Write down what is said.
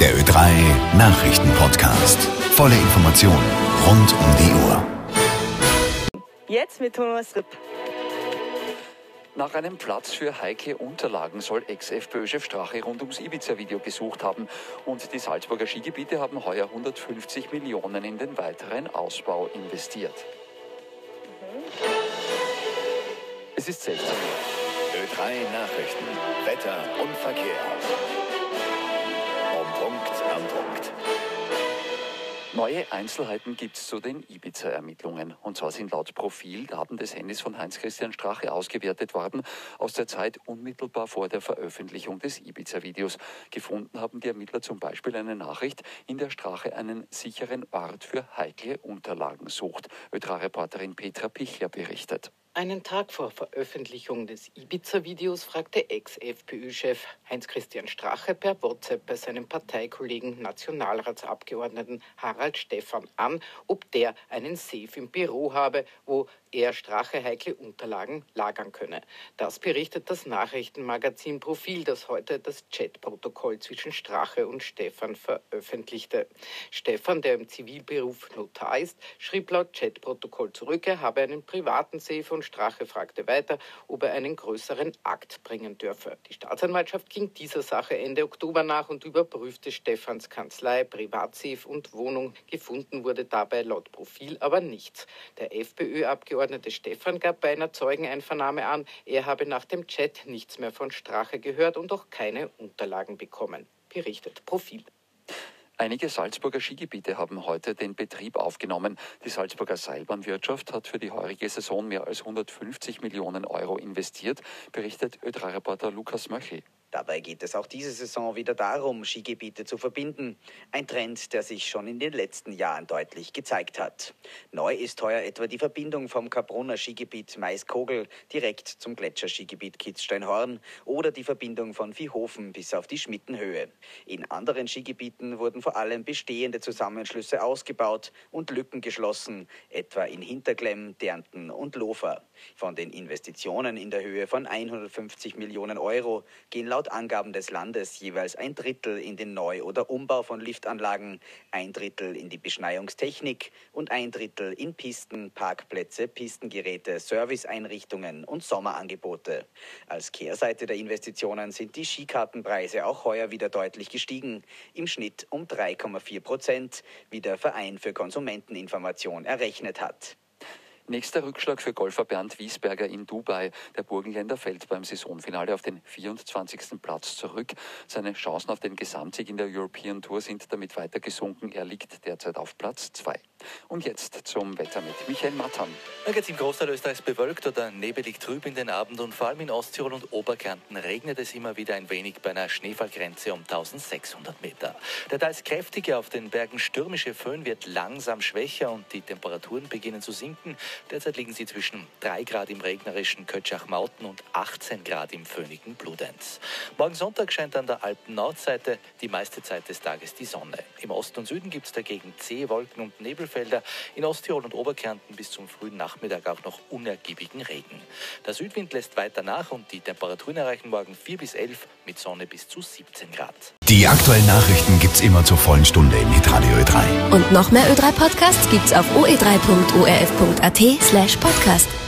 Der Ö3 Nachrichten-Podcast. Volle Informationen rund um die Uhr. Jetzt mit Thomas Ripp. Nach einem Platz für heikle Unterlagen soll Ex-FPÖ-Chef Strache rund ums Ibiza-Video gesucht haben. Und die Salzburger Skigebiete haben heuer 150 Millionen in den weiteren Ausbau investiert. Es ist 16 Uhr. Ö3 Nachrichten. Wetter und Verkehr. Neue Einzelheiten gibt es zu den Ibiza-Ermittlungen. Und zwar sind laut Profil Daten des Handys von Heinz-Christian Strache ausgewertet worden aus der Zeit unmittelbar vor der Veröffentlichung des Ibiza-Videos. Gefunden haben die Ermittler zum Beispiel eine Nachricht, in der Strache einen sicheren Ort für heikle Unterlagen sucht. Ötra-Reporterin Petra Pichler berichtet. Einen Tag vor Veröffentlichung des Ibiza-Videos fragte Ex-FPÖ-Chef Heinz-Christian Strache per WhatsApp bei seinem Parteikollegen Nationalratsabgeordneten Harald Stephan an, ob der einen Safe im Büro habe, wo er Strache heikle Unterlagen lagern könne. Das berichtet das Nachrichtenmagazin Profil, das heute das Chatprotokoll zwischen Strache und Stephan veröffentlichte. Stephan, der im Zivilberuf Notar ist, schrieb laut Chatprotokoll zurück, er habe einen privaten Safe und Strache fragte weiter, ob er einen größeren Akt bringen dürfe. Die Staatsanwaltschaft ging dieser Sache Ende Oktober nach und überprüfte Stephans Kanzlei, Privatsafe und Wohnung. Gefunden wurde dabei laut Profil aber nichts. Der FPÖ-Abgeordnete Abgeordnete Stephan gab bei einer Zeugeneinvernahme an, er habe nach dem Chat nichts mehr von Strache gehört und auch keine Unterlagen bekommen. Berichtet Profil. Einige Salzburger Skigebiete haben heute den Betrieb aufgenommen. Die Salzburger Seilbahnwirtschaft hat für die heurige Saison mehr als 150 Millionen Euro investiert, berichtet Ö3-Reporter Lukas Möchel. Dabei geht es auch diese Saison wieder darum, Skigebiete zu verbinden. Ein Trend, der sich schon in den letzten Jahren deutlich gezeigt hat. Neu ist heuer etwa die Verbindung vom Kabrunner Skigebiet Maiskogel direkt zum Gletscherskigebiet Kitzsteinhorn oder die Verbindung von Viehhofen bis auf die Schmittenhöhe. In anderen Skigebieten wurden vor allem bestehende Zusammenschlüsse ausgebaut und Lücken geschlossen, etwa in Hinterklemm, Dernten und Lofer. Von den Investitionen in der Höhe von 150 Millionen Euro gehen laut laut Angaben des Landes jeweils ein Drittel in den Neu- oder Umbau von Liftanlagen, ein Drittel in die Beschneiungstechnik und ein Drittel in Pisten, Parkplätze, Pistengeräte, Serviceeinrichtungen und Sommerangebote. Als Kehrseite der Investitionen sind die Skikartenpreise auch heuer wieder deutlich gestiegen, im Schnitt um 3,4 Prozent, wie der Verein für Konsumenteninformation errechnet hat. Nächster Rückschlag für Golfer Bernd Wiesberger in Dubai. Der Burgenländer fällt beim Saisonfinale auf den 24. Platz zurück. Seine Chancen auf den Gesamtsieg in der European Tour sind damit weiter gesunken. Er liegt derzeit auf Platz 2. Und jetzt zum Wetter mit Michael geht es im Großteil Österreichs bewölkt oder nebelig trüb in den Abend und vor allem in Osttirol und Oberkärnten regnet es immer wieder ein wenig bei einer Schneefallgrenze um 1600 Meter. Der teils kräftige, auf den Bergen stürmische Föhn wird langsam schwächer und die Temperaturen beginnen zu sinken. Derzeit liegen sie zwischen 3 Grad im regnerischen Kötschach-Mauten und 18 Grad im föhnigen Bludenz. Morgen Sonntag scheint an der Alpen-Nordseite die meiste Zeit des Tages die Sonne. Im Osten und Süden gibt es dagegen zähe Wolken und Nebelfelder. In Osttirol und Oberkärnten bis zum frühen Nachmittag auch noch unergiebigen Regen. Der Südwind lässt weiter nach und die Temperaturen erreichen morgen 4 bis 11 mit Sonne bis zu 17 Grad. Die aktuellen Nachrichten gibt's immer zur vollen Stunde im Hitradio Ö3. Und noch mehr Ö3 Podcasts gibt's auf oe3.orf.at slash podcast.